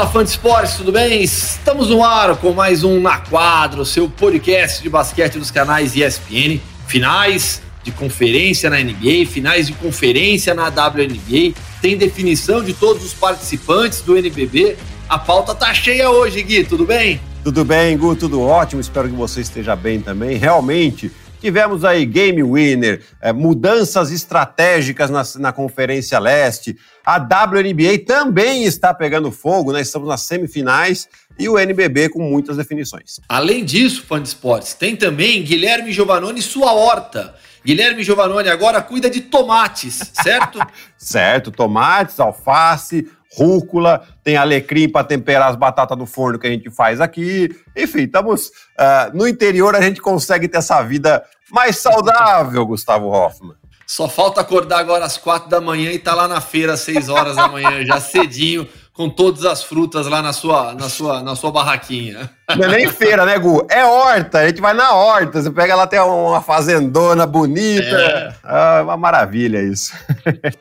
Fala, fã de esportes, tudo bem? Estamos no ar com mais um Na Quadra, o seu podcast de basquete dos canais ESPN. Finais de conferência na NBA, finais de conferência na WNBA. Tem definição de todos os participantes do NBB. A pauta tá cheia hoje, Gui, tudo bem? Tudo bem, Gu, tudo ótimo. Espero que você esteja bem também. Realmente, Tivemos aí game winner, é, mudanças estratégicas na, na Conferência Leste. A WNBA também está pegando fogo, né? Estamos nas semifinais e o NBB com muitas definições. Além disso, fã de esportes, tem também Guilherme Giovanoni sua horta. Guilherme Giovanoni agora cuida de tomates, certo? certo, tomates, alface, rúcula, tem alecrim para temperar as batatas no forno que a gente faz aqui. Enfim, estamos uh, no interior, a gente consegue ter essa vida mais saudável, Gustavo Hoffman. Só falta acordar agora às quatro da manhã e estar tá lá na feira às seis horas da manhã, já cedinho, com todas as frutas lá na sua, na sua, na sua barraquinha. Não é nem feira, né, Gu? É horta, a gente vai na horta, você pega lá até uma fazendona bonita. É. Ah, uma maravilha isso.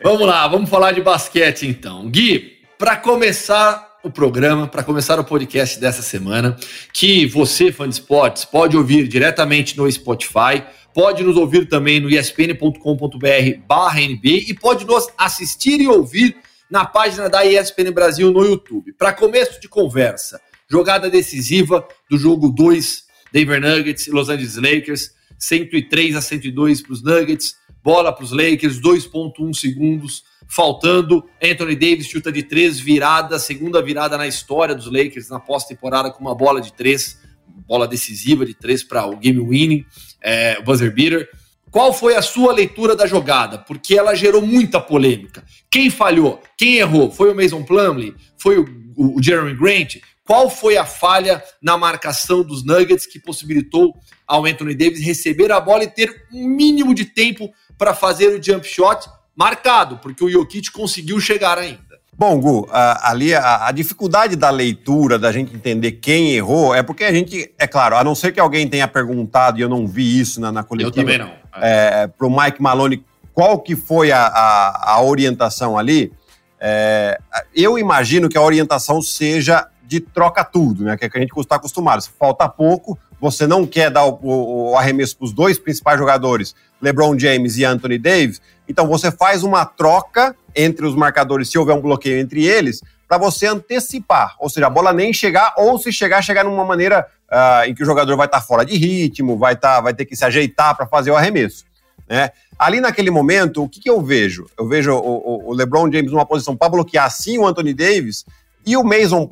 Vamos lá, vamos falar de basquete então. Gui, para começar o programa, para começar o podcast dessa semana, que você, fã de esportes, pode ouvir diretamente no Spotify, pode nos ouvir também no espn.com.br barra NB e pode nos assistir e ouvir na página da ESPN Brasil no YouTube. Para começo de conversa, jogada decisiva do jogo 2, Denver Nuggets e Los Angeles Lakers, 103 a 102 para os Nuggets, bola para os Lakers, 2.1 segundos, faltando. Anthony Davis chuta de três, virada, segunda virada na história dos Lakers na pós-temporada com uma bola de três, bola decisiva de três para o game winning, é, buzzer beater. Qual foi a sua leitura da jogada? Porque ela gerou muita polêmica. Quem falhou? Quem errou? Foi o Mason Plumlee? Foi o, o, o Jeremy Grant? Qual foi a falha na marcação dos Nuggets que possibilitou ao Anthony Davis receber a bola e ter um mínimo de tempo para fazer o jump shot? Marcado, porque o Jokic conseguiu chegar ainda. Bom, Gu, a, ali a, a, dificuldade da leitura, da gente entender quem errou, é porque a gente, é claro, a não ser que alguém tenha perguntado, e eu não vi isso na, na coletiva. Eu também não. É, para o Mike Maloney, qual que foi a, a, a orientação ali, é, eu imagino que a orientação seja de troca tudo, né? Que, é que a gente está acostumado. Se falta pouco, você não quer dar o, o, o arremesso para os dois principais jogadores, LeBron James e Anthony Davis, então você faz uma troca entre os marcadores, se houver um bloqueio entre eles, para você antecipar, ou seja, a bola nem chegar, ou se chegar, chegar numa maneira uh, em que o jogador vai estar tá fora de ritmo, vai, tá, vai ter que se ajeitar para fazer o arremesso. Né? Ali naquele momento, o que, que eu vejo? Eu vejo o, o, LeBron James numa posição para bloquear sim o Anthony Davis e o Mason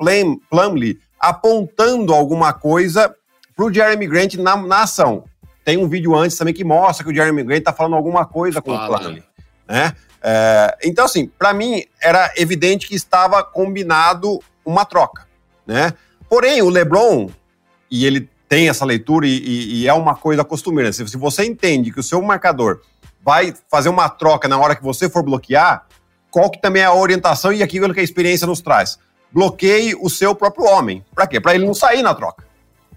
Plumlee apontando alguma coisa para o Jeremy Grant na, na ação. Tem um vídeo antes também que mostra que o Jeremy Grant está falando alguma coisa com Fala. o Plumlee né? É, então, assim, para mim era evidente que estava combinado uma troca, né? Porém, o LeBron, e ele tem essa leitura e, e, e é uma coisa costumeira, se, se você entende que o seu marcador vai fazer uma troca na hora que você for bloquear, qual que também é a orientação e aquilo que a experiência nos traz? Bloqueie o seu próprio homem. Para quê? Para ele não sair na troca,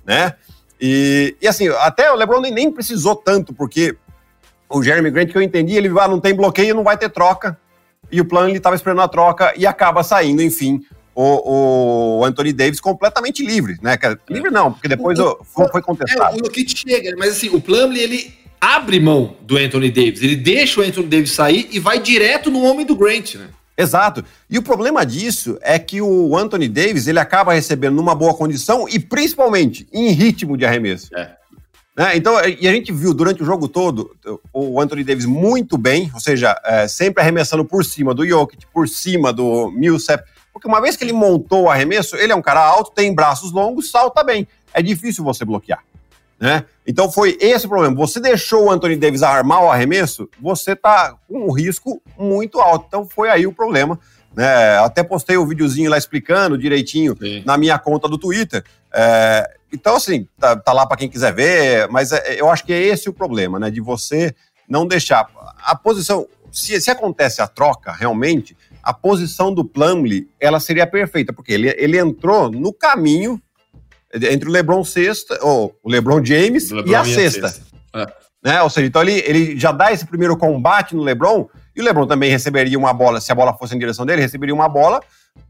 né? E, e assim, até o LeBron nem, nem precisou tanto, porque o Jeremy Grant, que eu entendi, ele ah, não tem bloqueio, não vai ter troca. E o plano ele estava esperando a troca e acaba saindo, enfim, o, o, Anthony Davis completamente livre, né? Livre não, porque depois o, o, foi contestado. É, o que chega, mas assim, o Plumlee, ele abre mão do Anthony Davis, ele deixa o Anthony Davis sair e vai direto no homem do Grant, né? Exato. E o problema disso é que o Anthony Davis, ele acaba recebendo numa boa condição e principalmente em ritmo de arremesso. É. Né? Então, e a gente viu durante o jogo todo o Anthony Davis muito bem, ou seja, é, sempre arremessando por cima do Jokic, por cima do Millsap, porque uma vez que ele montou o arremesso, ele é um cara alto, tem braços longos, salta bem. É difícil você bloquear. Né? Então foi esse o problema. Você deixou o Anthony Davis armar o arremesso, você tá com um risco muito alto. Então foi aí o problema. Né? Até postei o um videozinho lá explicando direitinho Sim. na minha conta do Twitter. É, então, assim, tá, tá lá para quem quiser ver, mas é, eu acho que é esse o problema, né? De você não deixar. A posição. Se, se acontece a troca, realmente, a posição do Plumlee, ela seria perfeita, porque ele, ele entrou no caminho entre o LeBron sexta, ou o LeBron James LeBron e a sexta. sexta. É. Né? Ou seja, então ele, ele já dá esse primeiro combate no LeBron, e o LeBron também receberia uma bola, se a bola fosse em direção dele, receberia uma bola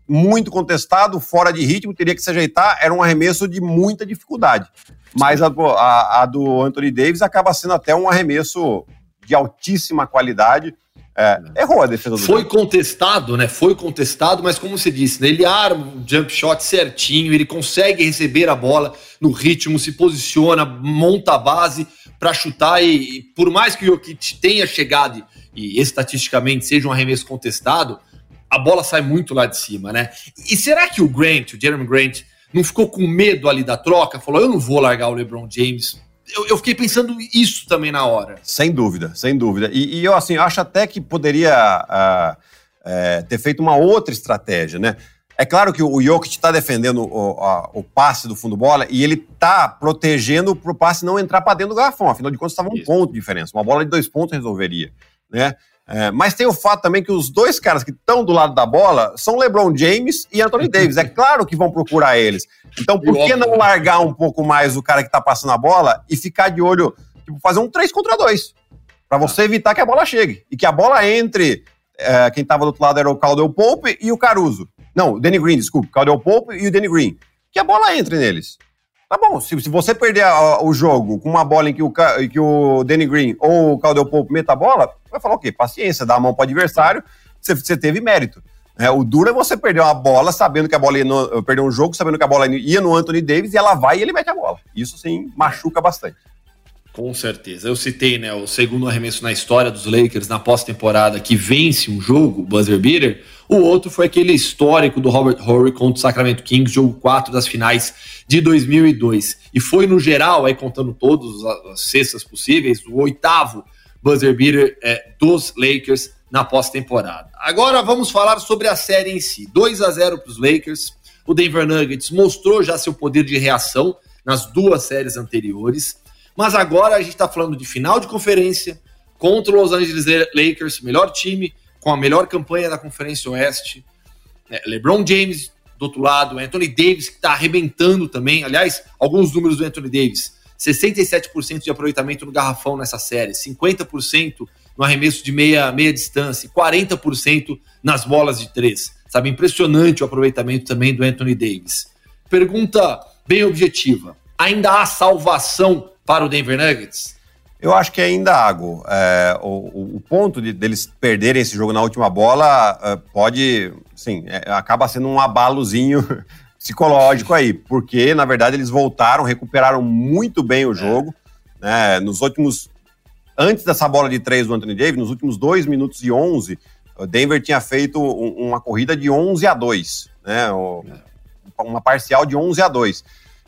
muito contestado, fora de ritmo, teria que se ajeitar, era um arremesso de muita dificuldade. Mas a, a, a do Anthony Davis acaba sendo até um arremesso de altíssima qualidade. É, errou a defesa do Foi contestado, né? Foi contestado, mas como você disse, né? ele arma o jump shot certinho, ele consegue receber a bola no ritmo, se posiciona, monta a base para chutar e, e, por mais que o Jokic tenha chegado e, e estatisticamente seja um arremesso contestado, a bola sai muito lá de cima, né? E será que o Grant, o Jeremy Grant, não ficou com medo ali da troca? Falou, eu não vou largar o LeBron James eu, eu, fiquei pensando isso também na hora. Sem dúvida, sem dúvida. E, e eu, assim, acho até que poderia uh, uh, ter feito uma outra estratégia, né? É claro que o Jokic está defendendo o, a, o, passe do fundo bola e ele está protegendo para o passe não entrar para dentro do garrafão. Afinal de contas, estava um Isso. ponto de diferença. Uma bola de dois pontos resolveria. Né? É, mas tem o fato também que os dois caras que estão do lado da bola são LeBron James e Anthony Davis. É claro que vão procurar eles. Então, por que não largar um pouco mais o cara que está passando a bola e ficar de olho, tipo, fazer um 3 contra 2? Para você evitar que a bola chegue. E que a bola entre. É, quem estava do outro lado era o Caldwell Pope e o Caruso. Não, o Danny Green, desculpa. O Caldwell Pope e o Danny Green. Que a bola entre neles. Tá bom, se, se você perder a, o jogo com uma bola em que o, que o Danny Green ou o Caldwell Pope meta a bola, vai falar o quê? Paciência, dá a mão para o adversário, você, você teve mérito. É, o duro é você perder uma bola sabendo que a bola ia no, perder um jogo sabendo que a bola ia no Anthony Davis e ela vai e ele mete a bola. Isso sim machuca bastante. Com certeza. Eu citei, né, o segundo arremesso na história dos Lakers na pós-temporada que vence um jogo, buzzer beater. O outro foi aquele histórico do Robert Horry contra o Sacramento Kings, jogo 4 das finais de 2002. E foi no geral, aí contando todas as cestas possíveis, o oitavo buzzer beater é, dos Lakers na pós-temporada. Agora vamos falar sobre a série em si. 2 a 0 para os Lakers. O Denver Nuggets mostrou já seu poder de reação nas duas séries anteriores. Mas agora a gente está falando de final de conferência contra o Los Angeles Lakers, melhor time, com a melhor campanha da Conferência Oeste. É, LeBron James do outro lado, Anthony Davis que está arrebentando também. Aliás, alguns números do Anthony Davis: 67% de aproveitamento no garrafão nessa série, 50% no arremesso de meia, meia distância, 40% nas bolas de três. Sabe, impressionante o aproveitamento também do Anthony Davis. Pergunta bem objetiva: ainda há salvação para o Denver Nuggets? Eu acho que ainda há, é, o, o, ponto de deles perderem esse jogo na última bola é, pode, sim, é, acaba sendo um abalozinho psicológico aí, porque na verdade eles voltaram, recuperaram muito bem o é. jogo, né, nos últimos, antes dessa bola de três do Anthony Davis, nos últimos dois minutos e onze, o Denver tinha feito um, uma corrida de 11 a 2, né, é. uma parcial de 11 a 2.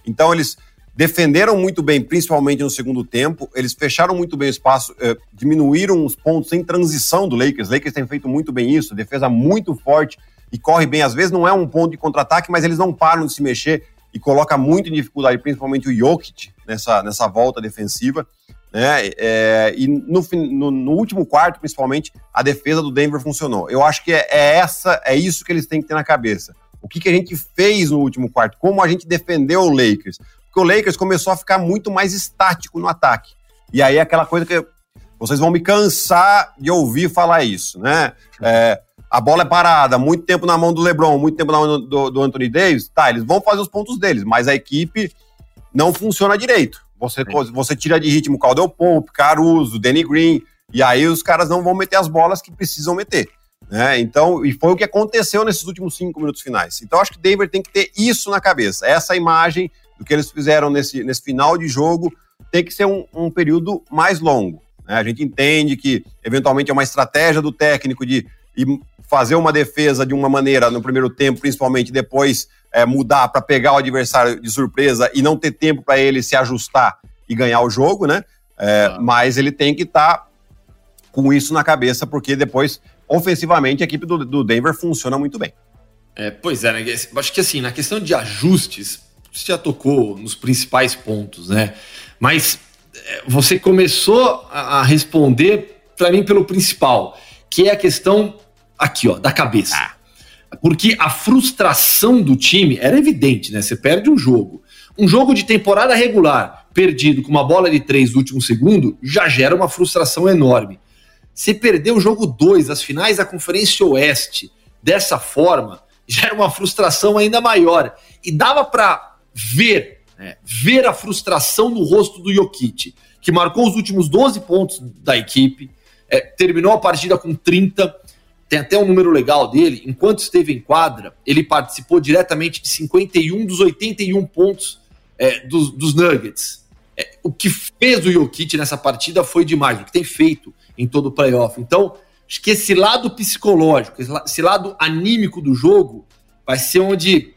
Então eles defenderam muito bem, principalmente no segundo tempo. Eles fecharam muito bem o espaço, eh, diminuíram os pontos em transição do Lakers. Lakers tem feito muito bem isso, defesa muito forte e corre bem. Às vezes não é um ponto de contra-ataque, mas eles não param de se mexer e coloca muito em dificuldade, principalmente o Jokic nessa, nessa volta defensiva. Né? É, e no, no, no, último quarto, principalmente, a defesa do Denver funcionou. Eu acho que é, é essa, é isso que eles têm que ter na cabeça. O que, que a gente fez no último quarto? Como a gente defendeu o Lakers? Porque o Lakers começou a ficar muito mais estático no ataque. E aí aquela coisa que vocês vão me cansar de ouvir falar isso, né? É, a bola é parada, muito tempo na mão do LeBron, muito tempo na mão do, do, Anthony Davis, tá, eles vão fazer os pontos deles, mas a equipe não funciona direito. Você, você tira de ritmo Caldwell Pope, Caruso, Danny Green, e aí os caras não vão meter as bolas que precisam meter. Né? Então, e foi o que aconteceu nesses últimos cinco minutos finais. Então, acho que o Denver tem que ter isso na cabeça, essa imagem do que eles fizeram nesse, nesse final de jogo tem que ser um, um período mais longo. Né? A gente entende que, eventualmente, é uma estratégia do técnico de fazer uma defesa de uma maneira no primeiro tempo, principalmente depois é, mudar para pegar o adversário de surpresa e não ter tempo para ele se ajustar e ganhar o jogo, né? É, ah. Mas ele tem que estar tá com isso na cabeça, porque depois, ofensivamente, a equipe do, do Denver funciona muito bem. É, pois é, né? acho que assim, na questão de ajustes, você já tocou nos principais pontos, né? Mas é, você começou a responder para mim pelo principal, que é a questão aqui, ó, da cabeça. Ah. Porque a frustração do time era evidente, né? Você perde um jogo. Um jogo de temporada regular, perdido com uma bola de três no último segundo, já gera uma frustração enorme. Você perdeu o jogo 2, as finais da Conferência Oeste, dessa forma, gera uma frustração ainda maior. E dava para ver, né, ver a frustração no rosto do Jokic, que marcou os últimos 12 pontos da equipe, é, terminou a partida com 30. Tem até um número legal dele. Enquanto esteve em quadra, ele participou diretamente de 51 dos 81 pontos é, dos, dos, Nuggets. É, o que fez o Jokic nessa partida foi demais, o que tem feito em todo o playoff. Então, acho que esse lado psicológico, esse lado anímico do jogo, vai ser onde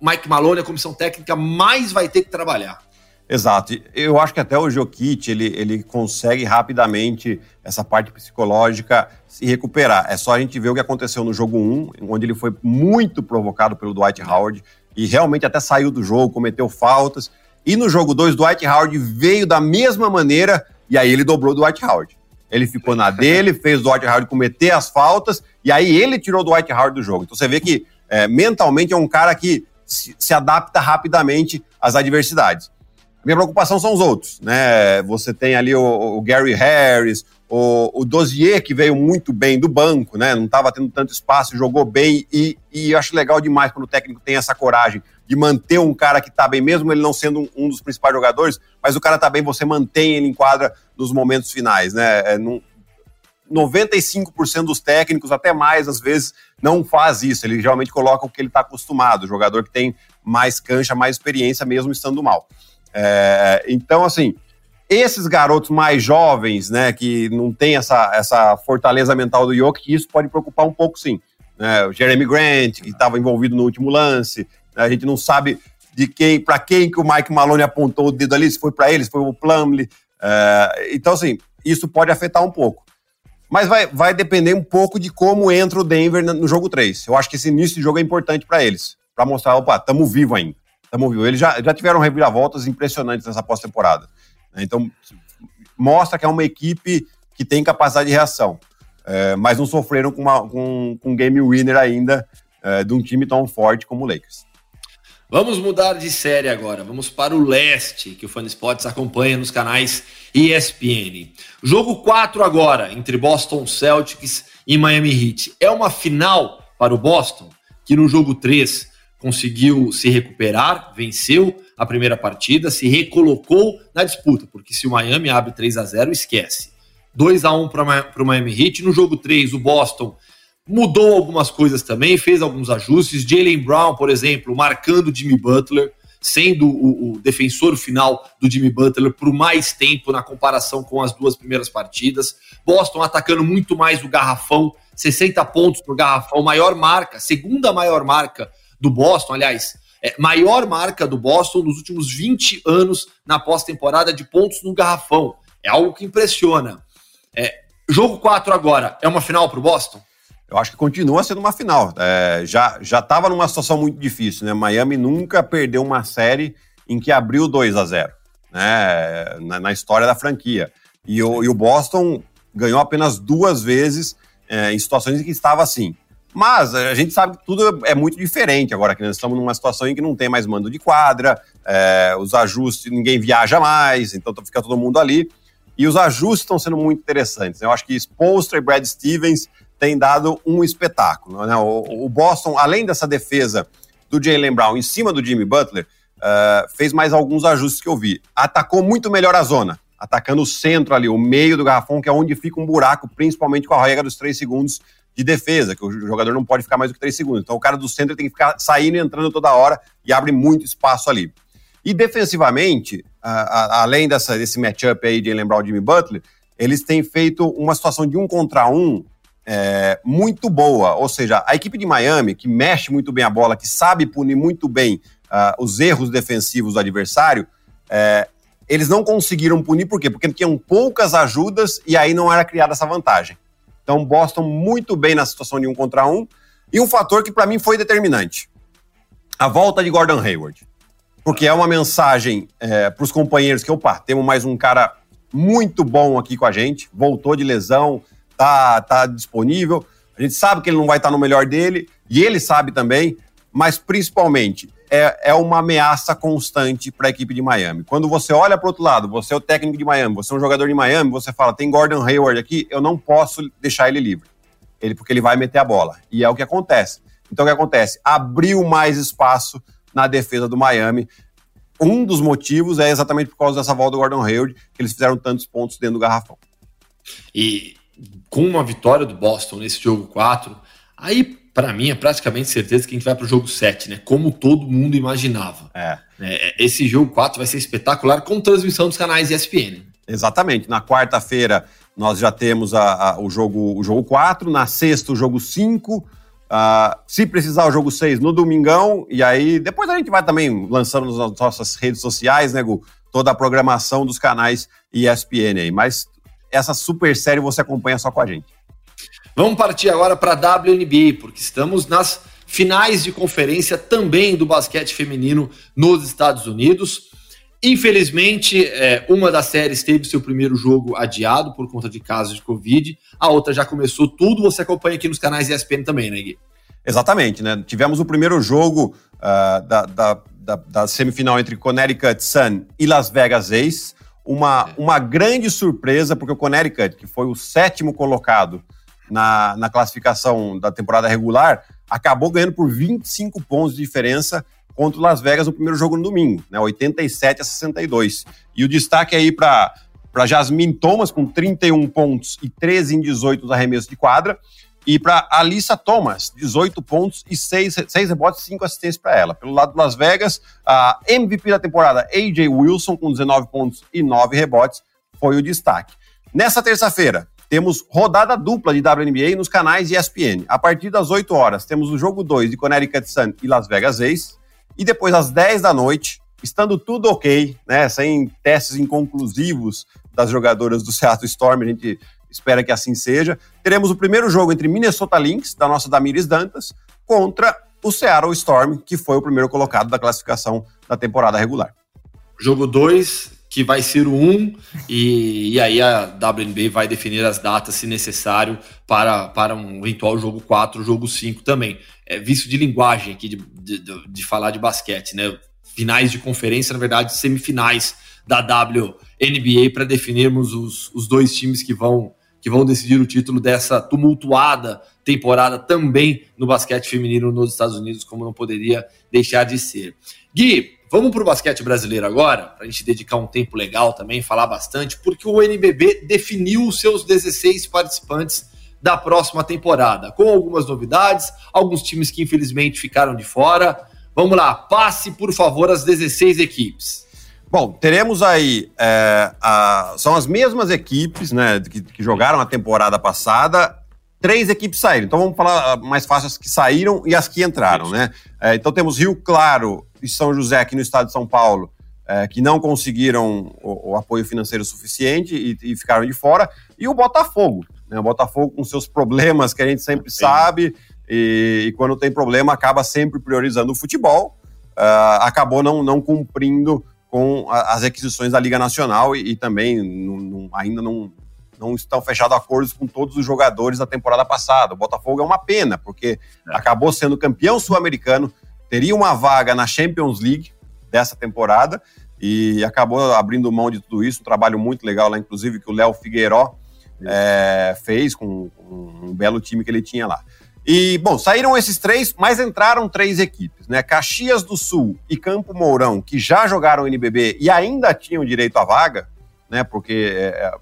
Mike Malone, a comissão técnica, mais vai ter que trabalhar. Exato. Eu acho que até o Jokic, ele, ele consegue rapidamente essa parte psicológica se recuperar. É só a gente ver o que aconteceu no jogo 1, onde ele foi muito provocado pelo Dwight Howard e realmente até saiu do jogo, cometeu faltas. E no jogo 2, Dwight Howard veio da mesma maneira e aí ele dobrou o Dwight Howard. Ele ficou na dele, fez o Dwight Howard cometer as faltas e aí ele tirou o Dwight Howard do jogo. Então você vê que é, mentalmente é um cara que se, se adapta rapidamente às adversidades. Minha preocupação são os outros, né? Você tem ali o, o Gary Harris, o, o Dozier, que veio muito bem do banco, né? Não estava tendo tanto espaço, jogou bem e, e eu acho legal demais quando o técnico tem essa coragem de manter um cara que está bem, mesmo ele não sendo um, um, dos principais jogadores, mas o cara está bem, você mantém ele em quadra nos momentos finais, né? É, 95% dos técnicos, até mais às vezes, não faz isso. Ele geralmente coloca o que ele está acostumado, o jogador que tem mais cancha, mais experiência, mesmo estando mal. É, então, assim, esses garotos mais jovens, né, que não tem essa, essa fortaleza mental do Jokic, isso pode preocupar um pouco, sim. É, o Jeremy Grant, que estava envolvido no último lance, a gente não sabe de quem, para quem que o Mike Maloney apontou o dedo ali, se foi para ele, se foi o Plumlee. É, então, assim, isso pode afetar um pouco. Mas vai, vai depender um pouco de como entra o Denver no jogo 3. Eu acho que esse início de jogo é importante para eles, para mostrar, opa, estamos vivos ainda. Estamos vivos. Eles já, já tiveram reviravoltas impressionantes nessa pós-temporada. Né? Então, mostra que é uma equipe que tem capacidade de reação. É, mas não sofreram com, com, com um game winner ainda é, de um time tão forte como o Lakers. Vamos mudar de série agora. Vamos para o leste, que o Fan Sports acompanha nos canais ESPN. Jogo 4 agora, entre Boston Celtics e Miami Heat. É uma final para o Boston, que no jogo 3 conseguiu se recuperar, venceu a primeira partida, se recolocou na disputa, porque se o Miami abre 3 a 0 esquece. 2 a 1 para o Miami Heat. No jogo 3, o Boston mudou algumas coisas também, fez alguns ajustes. Jalen Brown, por exemplo, marcando Jimmy Butler, sendo o, o, defensor final do Jimmy Butler por mais tempo na comparação com as duas primeiras partidas. Boston atacando muito mais o garrafão, 60 pontos no garrafão, maior marca, segunda maior marca do Boston, aliás, é, maior marca do Boston nos últimos 20 anos na pós-temporada de pontos no garrafão. É algo que impressiona. É, jogo 4 agora, é uma final para o Boston? Eu acho que continua sendo uma final. É, já estava numa situação muito difícil, né? Miami nunca perdeu uma série em que abriu 2 a 0 né? Na, na história da franquia. E o, e o, Boston ganhou apenas duas vezes é, em situações em que estava assim. Mas a gente sabe que tudo é muito diferente agora, que nós estamos numa situação em que não tem mais mando de quadra, é, os ajustes, ninguém viaja mais, então fica todo mundo ali. E os ajustes estão sendo muito interessantes. Eu acho que Spolstra e Brad Stevens tem dado um espetáculo. Né? O, o, Boston, além dessa defesa do Jalen Brown em cima do Jimmy Butler, uh, fez mais alguns ajustes que eu vi. Atacou muito melhor a zona, atacando o centro ali, o meio do garrafão, que é onde fica um buraco, principalmente com a regra dos três segundos de defesa, que o jogador não pode ficar mais do que três segundos. Então o cara do centro tem que ficar saindo e entrando toda hora e abre muito espaço ali. E defensivamente, uh, além dessa, desse matchup aí de lembrar o Jimmy Butler, eles têm feito uma situação de um contra um é, muito boa. Ou seja, a equipe de Miami, que mexe muito bem a bola, que sabe punir muito bem uh, os erros defensivos do adversário, é, eles não conseguiram punir, por quê? Porque tinham poucas ajudas e aí não era criada essa vantagem. Então, Boston muito bem na situação de um contra um. E um fator que para mim foi determinante: a volta de Gordon Hayward. Porque é uma mensagem é, para os companheiros que, opa, temos mais um cara muito bom aqui com a gente, voltou de lesão, tá, tá disponível. A gente sabe que ele não vai estar no melhor dele, e ele sabe também, mas principalmente é, é uma ameaça constante para a equipe de Miami. Quando você olha para o outro lado, você é o técnico de Miami, você é um jogador de Miami, você fala, tem Gordon Hayward aqui, eu não posso deixar ele livre. Ele, porque ele vai meter a bola. E é o que acontece. Então o que acontece? Abriu mais espaço na defesa do Miami. Um dos motivos é exatamente por causa dessa volta do Gordon Hayward, que eles fizeram tantos pontos dentro do garrafão. E com uma vitória do Boston nesse jogo 4, aí para mim é praticamente certeza que a gente vai para o jogo 7, né? Como todo mundo imaginava. É. é. Esse jogo 4 vai ser espetacular com transmissão dos canais ESPN. Exatamente. Na quarta-feira nós já temos a, a, o, jogo, o jogo 4, na sexta o jogo 5. Uh, ah, se precisar o jogo 6 no domingão, e aí depois a gente vai também lançando nas nossas redes sociais, né, Gu? Toda a programação dos canais ESPN aí. Mas essa super série você acompanha só com a gente. Vamos partir agora para a WNBA, porque estamos nas finais de conferência também do basquete feminino nos Estados Unidos. Infelizmente, é, uma das séries teve seu primeiro jogo adiado por conta de casos de Covid, a outra já começou tudo. Você acompanha aqui nos canais ESPN também, né, Gui? Exatamente, né? Tivemos o primeiro jogo uh, da, da, da, da, semifinal entre Connecticut Sun e Las Vegas Ace. Uma, é. uma grande surpresa, porque o Connecticut, que foi o sétimo colocado na, na classificação da temporada regular, acabou ganhando por 25 pontos de diferença contra o Las Vegas no primeiro jogo no domingo, né, 87 a 62. E o destaque aí para para Jasmine Thomas com 31 pontos e 13 em 18 nos arremessos de quadra. E para Alissa Thomas, 18 pontos e 6, 6 rebotes e 5 assistências para ela. Pelo lado do Las Vegas, a MVP da temporada, AJ Wilson, com 19 pontos e 9 rebotes, foi o destaque. Nessa terça-feira, temos rodada dupla de WNBA nos canais ESPN. A partir das 8 horas, temos o jogo 2 de Connecticut Sun e Las Vegas Ace. E depois, às 10 da noite, estando tudo ok, né, sem testes inconclusivos das jogadoras do Seattle Storm, a gente espera que assim seja, teremos o primeiro jogo entre Minnesota Lynx, da nossa Damiris Dantas, contra o Seattle Storm, que foi o primeiro colocado da classificação da temporada regular. Jogo 2, que vai ser o 1, e, e aí a WNBA vai definir as datas, se necessário, para, para um eventual jogo 4, jogo 5 também. É vício de linguagem aqui de, de, de falar de basquete, né? Finais de conferência, na verdade, semifinais da WNBA para definirmos os, os dois times que vão que vão decidir o título dessa tumultuada temporada também no basquete feminino nos Estados Unidos, como não poderia deixar de ser. Gui, Vamos para o basquete brasileiro agora, para a gente dedicar um tempo legal também, falar bastante, porque o NBB definiu os seus 16 participantes da próxima temporada, com algumas novidades, alguns times que infelizmente ficaram de fora. Vamos lá, passe por favor as 16 equipes. Bom, teremos aí, é, a, são as mesmas equipes né, que, que jogaram a temporada passada, três equipes saíram. Então vamos falar mais fácil as que saíram e as que entraram, né? É, então temos Rio Claro, e São José, aqui no estado de São Paulo, é, que não conseguiram o, o apoio financeiro suficiente e, e, ficaram de fora, e o Botafogo. Né? O Botafogo com seus problemas que a gente sempre Sim. sabe, e, e, quando tem problema acaba sempre priorizando o futebol, uh, acabou não, não cumprindo com a, as aquisições da Liga Nacional e, e também não, não, ainda não, não estão fechados acordos com todos os jogadores da temporada passada. O Botafogo é uma pena, porque é. acabou sendo campeão sul-americano, teria uma vaga na Champions League dessa temporada e acabou abrindo mão de tudo isso. Um trabalho muito legal lá, inclusive, que o Léo Figueiró é, fez com, com, um belo time que ele tinha lá. E, bom, saíram esses três, mas entraram três equipes, né? Caxias do Sul e Campo Mourão, que já jogaram NBB e ainda tinham direito à vaga, né? Porque é,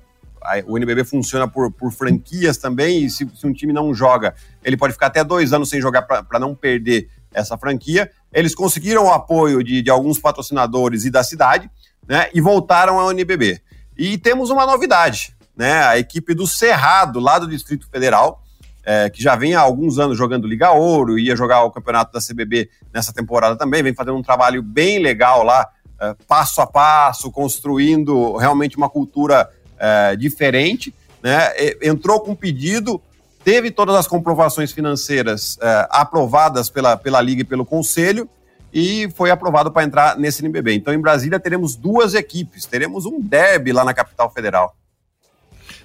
a, o NBB funciona por, por franquias também, e se, se, um time não joga, ele pode ficar até dois anos sem jogar para não perder essa franquia. Eles conseguiram o apoio de, de alguns patrocinadores e da cidade, né? E voltaram ao NBB. E temos uma novidade, né? A equipe do Cerrado, lá do Distrito Federal, é, que já vem há alguns anos jogando Liga Ouro, ia jogar o campeonato da CBB nessa temporada também, vem fazendo um trabalho bem legal lá, é, passo a passo, construindo realmente uma cultura é, diferente, né? Entrou com pedido teve todas as comprovações financeiras é, aprovadas pela, pela Liga e pelo Conselho e foi aprovado para entrar nesse NBB. Então, em Brasília, teremos duas equipes, teremos um derby lá na capital federal.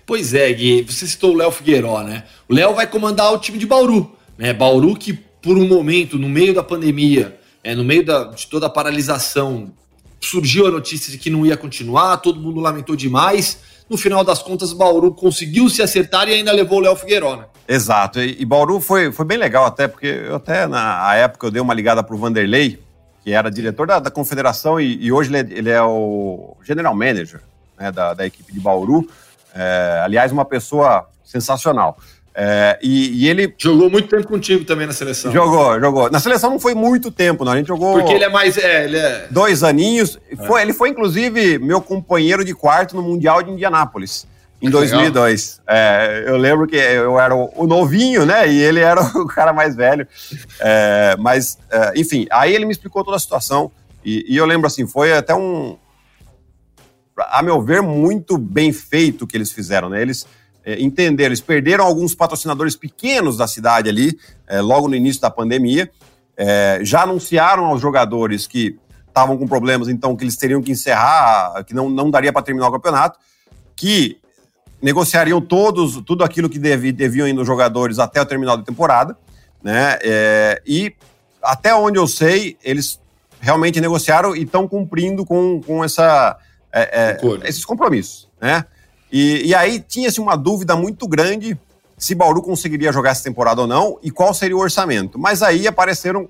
Pois é, Gui, você citou o Léo Figueiró, né? O Léo vai comandar o time de Bauru, né? Bauru que, por um momento, no meio da pandemia, é, no meio da, de toda a paralisação, surgiu a notícia de que não ia continuar, todo mundo lamentou demais. No final das contas, Bauru conseguiu se acertar e ainda levou o Léo Figueiró, né? Exato. E, e, Bauru foi, foi bem legal até, porque eu até na época eu dei uma ligada para o Vanderlei, que era diretor da, da confederação e, e hoje ele é, ele é, o general manager né, da, da, equipe de Bauru. É, aliás, uma pessoa sensacional. É, e, e, ele. Jogou muito tempo contigo também na seleção. Jogou, jogou. Na seleção não foi muito tempo, não. A gente jogou. Porque ele é mais. É, ele é... Dois aninhos. É. Foi, ele foi, inclusive, meu companheiro de quarto no Mundial de Indianápolis, em 2002. É, eu lembro que eu era o, novinho, né? E ele era o cara mais velho. É, mas, é, enfim, aí ele me explicou toda a situação. E, e eu lembro assim, foi até um. A meu ver, muito bem feito o que eles fizeram, né? Eles é, entenderam, eles perderam alguns patrocinadores pequenos da cidade ali, é, logo no início da pandemia, é, já anunciaram aos jogadores que estavam com problemas, então que eles teriam que encerrar, que não, não daria para terminar o campeonato, que negociariam todos, tudo aquilo que devi, deviam ir nos jogadores até o terminal da temporada, né? É, e até onde eu sei, eles realmente negociaram e estão cumprindo com, com essa, é, é, esses compromissos, né? E, e aí tinha-se uma dúvida muito grande se Bauru conseguiria jogar essa temporada ou não e qual seria o orçamento. Mas aí apareceram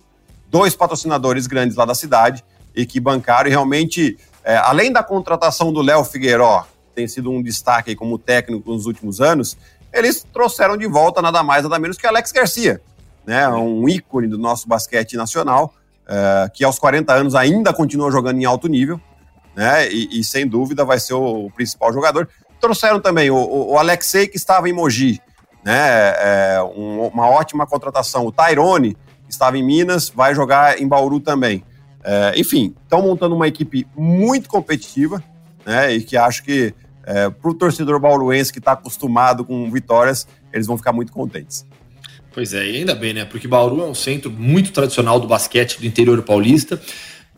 dois patrocinadores grandes lá da cidade e que bancaram e realmente, é, além da contratação do Léo Figueiró, que tem sido um destaque como técnico nos últimos anos, eles trouxeram de volta nada mais, nada menos que Alex Garcia, né, um ícone do nosso basquete nacional, é, que aos 40 anos ainda continua jogando em alto nível, né, e, e sem dúvida vai ser o, o principal jogador trouxeram também o, o Alexei, que estava em Mogi, né? É, um, uma ótima contratação. O Tyrone, que estava em Minas, vai jogar em Bauru também. É, enfim, estão montando uma equipe muito competitiva, né? E que acho que é, para o torcedor bauruense que está acostumado com vitórias, eles vão ficar muito contentes. Pois é, e ainda bem, né? Porque Bauru é um centro muito tradicional do basquete do interior paulista.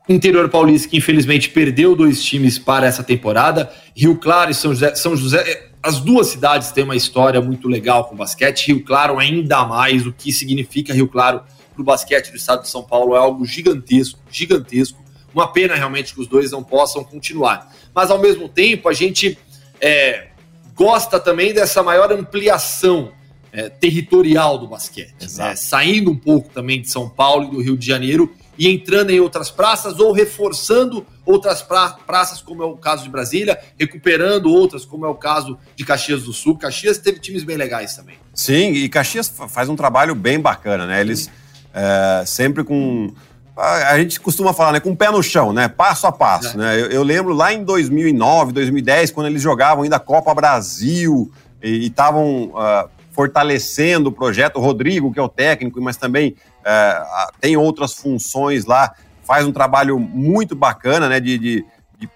Interior Paulista, que infelizmente perdeu dois times para essa temporada. Rio Claro e São José, São José, as duas cidades têm uma história muito legal com basquete. Rio Claro, ainda mais. O que significa Rio Claro para o basquete do estado de São Paulo é algo gigantesco, gigantesco. Uma pena realmente que os dois não possam continuar. Mas ao mesmo tempo, a gente é, gosta também dessa maior ampliação é, territorial do basquete, né? saindo um pouco também de São Paulo e do Rio de Janeiro e entrando em outras praças ou reforçando outras pra praças, como é o caso de Brasília, recuperando outras, como é o caso de Caxias do Sul. Caxias teve times bem legais também. Sim, e Caxias faz um trabalho bem bacana, né? Eles é, sempre com. A gente costuma falar, né? Com o pé no chão, né? Passo a passo, é. né? Eu, eu, lembro lá em 2009, 2010, quando eles jogavam ainda a Copa Brasil e estavam uh, fortalecendo o projeto. O Rodrigo, que é o técnico, mas também é, tem outras funções lá, faz um trabalho muito bacana, né, de, de, de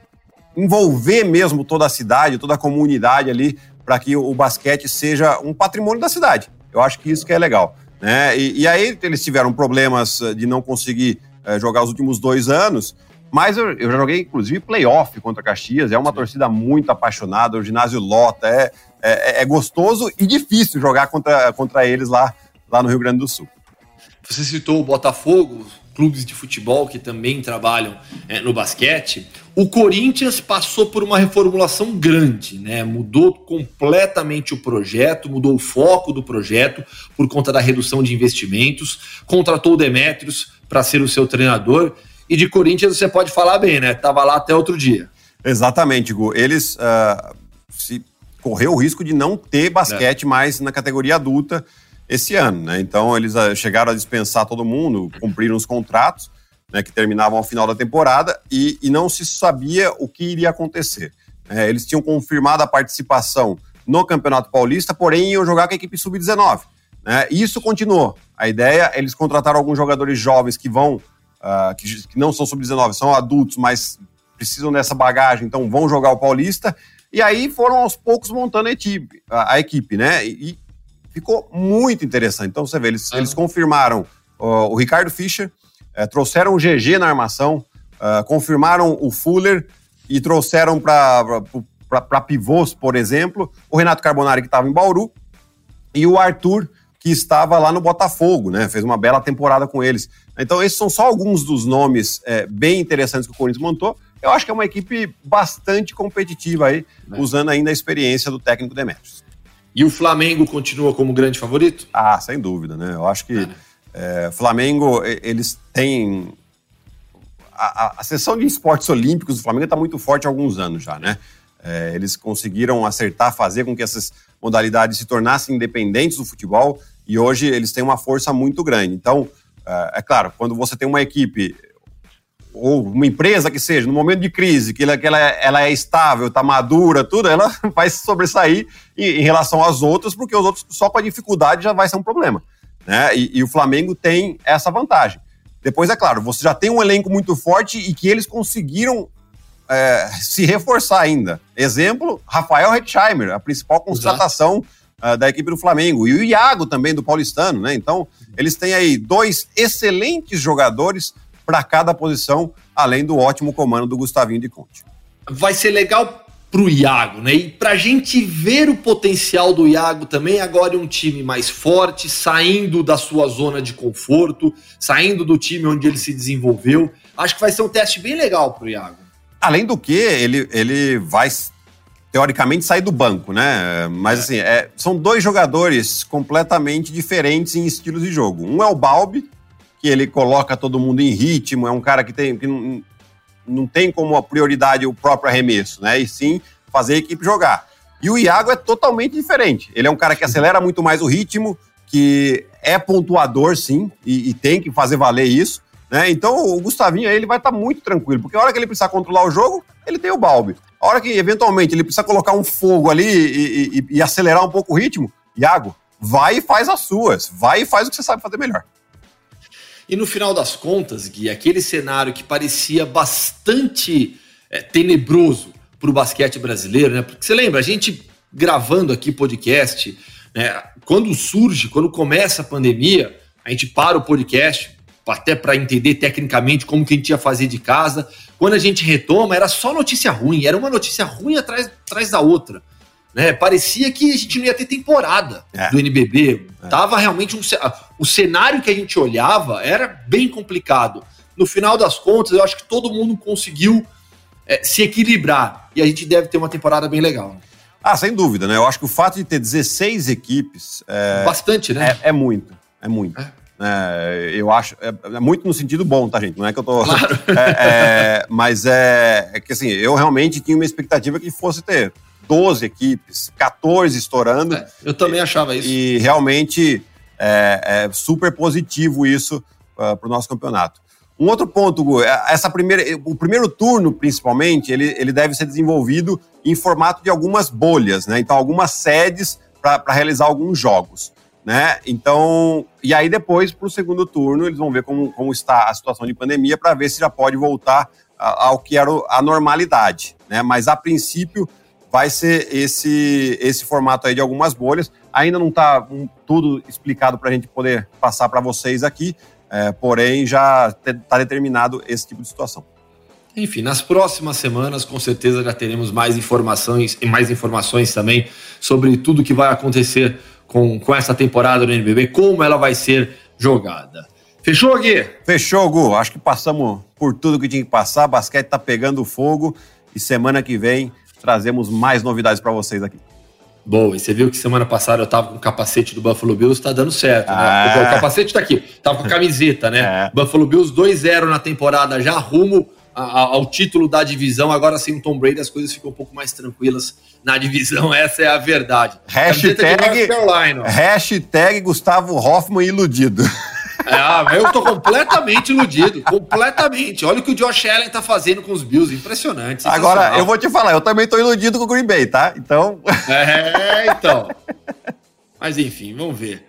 envolver mesmo toda a cidade, toda a comunidade ali, para que o, basquete seja um patrimônio da cidade. Eu acho que isso que é legal. Né? E, e aí eles tiveram problemas de não conseguir é, jogar os últimos dois anos, mas eu, eu, já joguei, inclusive, playoff contra Caxias. É uma torcida muito apaixonada, o ginásio lota, é, é, é, gostoso e difícil jogar contra, contra eles lá, lá no Rio Grande do Sul. Você citou o Botafogo, clubes de futebol que também trabalham é, no basquete. O Corinthians passou por uma reformulação grande, né? Mudou completamente o projeto, mudou o foco do projeto por conta da redução de investimentos, contratou o Demetrios para ser o seu treinador. E de Corinthians você pode falar bem, né? Tava lá até outro dia. Exatamente, Gu. Eles uh, se correu o risco de não ter basquete é. mais na categoria adulta esse ano, né? Então eles ah, chegaram a dispensar todo mundo, cumpriram os contratos, né, que terminavam ao final da temporada e, e não se sabia o que iria acontecer. É, eles tinham confirmado a participação no Campeonato Paulista, porém iam jogar com a equipe sub-19. Né? Isso continuou. A ideia, eles contrataram alguns jogadores jovens que vão, uh, que, que não são sub-19, são adultos, mas precisam dessa bagagem, então vão jogar o Paulista. E aí foram aos poucos montando a equipe, a, a equipe né? E, e, ficou muito interessante. Então você vê, eles, eles confirmaram uh, o Ricardo Fischer, uh, trouxeram o GG na armação, uh, confirmaram o Fuller e trouxeram para pivôs, por exemplo, o Renato Carbonari, que estava em Bauru, e o Arthur, que estava lá no Botafogo, né? Fez uma bela temporada com eles. Então, esses são só alguns dos nomes é, bem interessantes que o Corinthians montou. Eu acho que é uma equipe bastante competitiva aí, é. usando ainda a experiência do técnico Demetrios. E o Flamengo continua como grande favorito? Ah, sem dúvida, né? Eu acho que é, né? é, Flamengo, eles têm. A, a, a sessão de esportes olímpicos do Flamengo está muito forte há alguns anos já, né? É, eles conseguiram acertar, fazer com que essas modalidades se tornassem independentes do futebol e hoje eles têm uma força muito grande. Então, é, é claro, quando você tem uma equipe ou uma empresa que seja, no momento de crise, que ela, que ela, é, ela é estável, está madura, tudo, ela vai sobressair em, em, relação às outras, porque os outros, só com a dificuldade, já vai ser um problema. Né? E, e, o Flamengo tem essa vantagem. Depois, é claro, você já tem um elenco muito forte e que eles conseguiram é, se reforçar ainda. Exemplo, Rafael Hetzheimer, a principal contratação uh, da equipe do Flamengo. E o Iago também, do Paulistano, né? Então, eles têm aí dois excelentes jogadores para cada posição, além do ótimo comando do Gustavinho de Conte. Vai ser legal para o Iago, né? E para a gente ver o potencial do Iago também, agora é um time mais forte, saindo da sua zona de conforto, saindo do time onde ele se desenvolveu. Acho que vai ser um teste bem legal para o Iago. Além do que, ele, ele vai teoricamente sair do banco, né? Mas é. assim, é, são dois jogadores completamente diferentes em estilos de jogo. Um é o Balbi, que ele coloca todo mundo em ritmo, é um cara que, tem, que não, não tem como prioridade o próprio arremesso, né? E sim fazer a equipe jogar. E o Iago é totalmente diferente. Ele é um cara que acelera muito mais o ritmo, que é pontuador, sim, e, e tem que fazer valer isso. Né? Então o Gustavinho ele vai estar tá muito tranquilo, porque a hora que ele precisar controlar o jogo, ele tem o Balbi. A hora que eventualmente ele precisa colocar um fogo ali e, e, e acelerar um pouco o ritmo, Iago, vai e faz as suas, vai e faz o que você sabe fazer melhor. E no final das contas, Gui, aquele cenário que parecia bastante é, tenebroso para o basquete brasileiro, né? Porque você lembra, a gente gravando aqui podcast, né? Quando surge, quando começa a pandemia, a gente para o podcast até para entender tecnicamente como que a gente ia fazer de casa. Quando a gente retoma, era só notícia ruim, era uma notícia ruim atrás, atrás da outra. Né? Parecia que a gente não ia ter temporada é. do NBB. É. Tava realmente um, o cenário que a gente olhava era bem complicado. No final das contas, eu acho que todo mundo conseguiu é, se equilibrar e a gente deve ter uma temporada bem legal. Ah, sem dúvida, né? Eu acho que o fato de ter 16 equipes. É, Bastante, né? É, é muito. É muito. É. É, eu acho. É, é, muito no sentido bom, tá, gente? Não é que eu tô. Claro. É, mas é, é, que assim, eu realmente tinha uma expectativa que fosse ter 12 equipes, 14 estourando. É, eu também achava isso. E realmente é, é super positivo isso uh, ah, para o nosso campeonato. Um outro ponto, Gu, é, essa primeira, o primeiro turno, principalmente, ele, ele deve ser desenvolvido em formato de algumas bolhas, né? Então, algumas sedes para realizar alguns jogos. Né? Então, e aí depois, para o segundo turno, eles vão ver como, como está a situação de pandemia para ver se já pode voltar ao que era a normalidade. Né? Mas, a princípio, vai ser esse, esse formato aí de algumas bolhas. Ainda não está um, tudo explicado para a gente poder passar para vocês aqui, é, porém já está determinado esse tipo de situação. Enfim, nas próximas semanas, com certeza já teremos mais informações e mais informações também sobre tudo que vai acontecer com, com essa temporada do NBB, como ela vai ser jogada. Fechou, Gui? Fechou, Gu. Acho que passamos por tudo que tinha que passar. Basquete tá pegando fogo e semana que vem trazemos mais novidades para vocês aqui. Bom, e você viu que semana passada eu tava com o capacete do Buffalo Bills, tá dando certo, né? Ah. O capacete tá aqui, tava com a camiseta, né? É. Buffalo Bills 2-0 na temporada, já rumo ao título da divisão. Agora sem o Tom Brady as coisas ficam um pouco mais tranquilas na divisão, essa é a verdade. Hashtag, hashtag Gustavo Hoffman iludido. Ah, eu tô completamente iludido, completamente. Olha o que o Josh Allen tá fazendo com os Bills, impressionante. Agora, eu vou te falar, eu também tô iludido com o Green Bay, tá? Então. É, então. Mas enfim, vamos ver.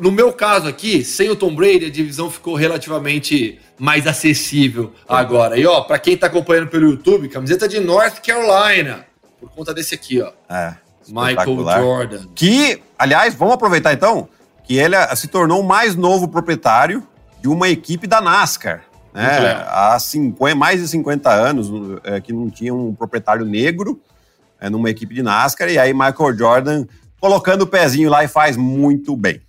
No meu caso aqui, sem o Tom Brady, a divisão ficou relativamente mais acessível agora. E ó, para quem tá acompanhando pelo YouTube, camiseta de North Carolina, por conta desse aqui, ó. É. Michael Jordan. Que, aliás, vamos aproveitar então que ele eh, se tornou o mais novo proprietário de uma equipe da NASCAR. Né? Há 50, mais de 50 anos é, que não tinha um proprietário negro é, numa equipe de NASCAR, e aí Michael Jordan colocando o pezinho lá e faz muito bem.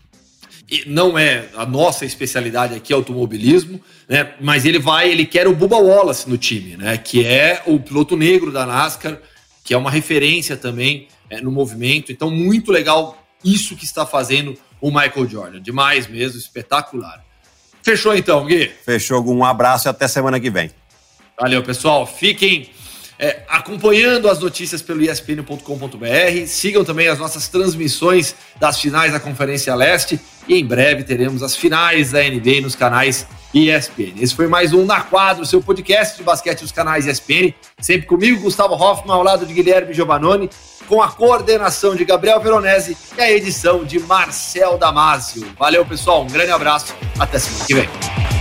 E não é a nossa especialidade aqui automobilismo, né? Mas ele vai, ele quer o Bubba Wallace no time, né? Que é o piloto negro da NASCAR, que é uma referência também é, no movimento. Então, muito legal isso que está fazendo o Michael Jordan. Demais mesmo, espetacular. Fechou então, Gui? Fechou, um abraço e até semana que vem. Valeu, pessoal. Fiquem é, acompanhando as notícias pelo espn.com.br. Sigam também as nossas transmissões das finais da Conferência Leste. E em breve teremos as finais da NBA nos canais ESPN. Esse foi mais um Na Quadro, seu podcast de basquete dos canais ESPN. Sempre comigo, Gustavo Hoffman, ao lado de Guilherme Giovannoni, com a coordenação de Gabriel Veronese e a edição de Marcel Damasio. Valeu, pessoal. Um grande abraço. Até semana que vem.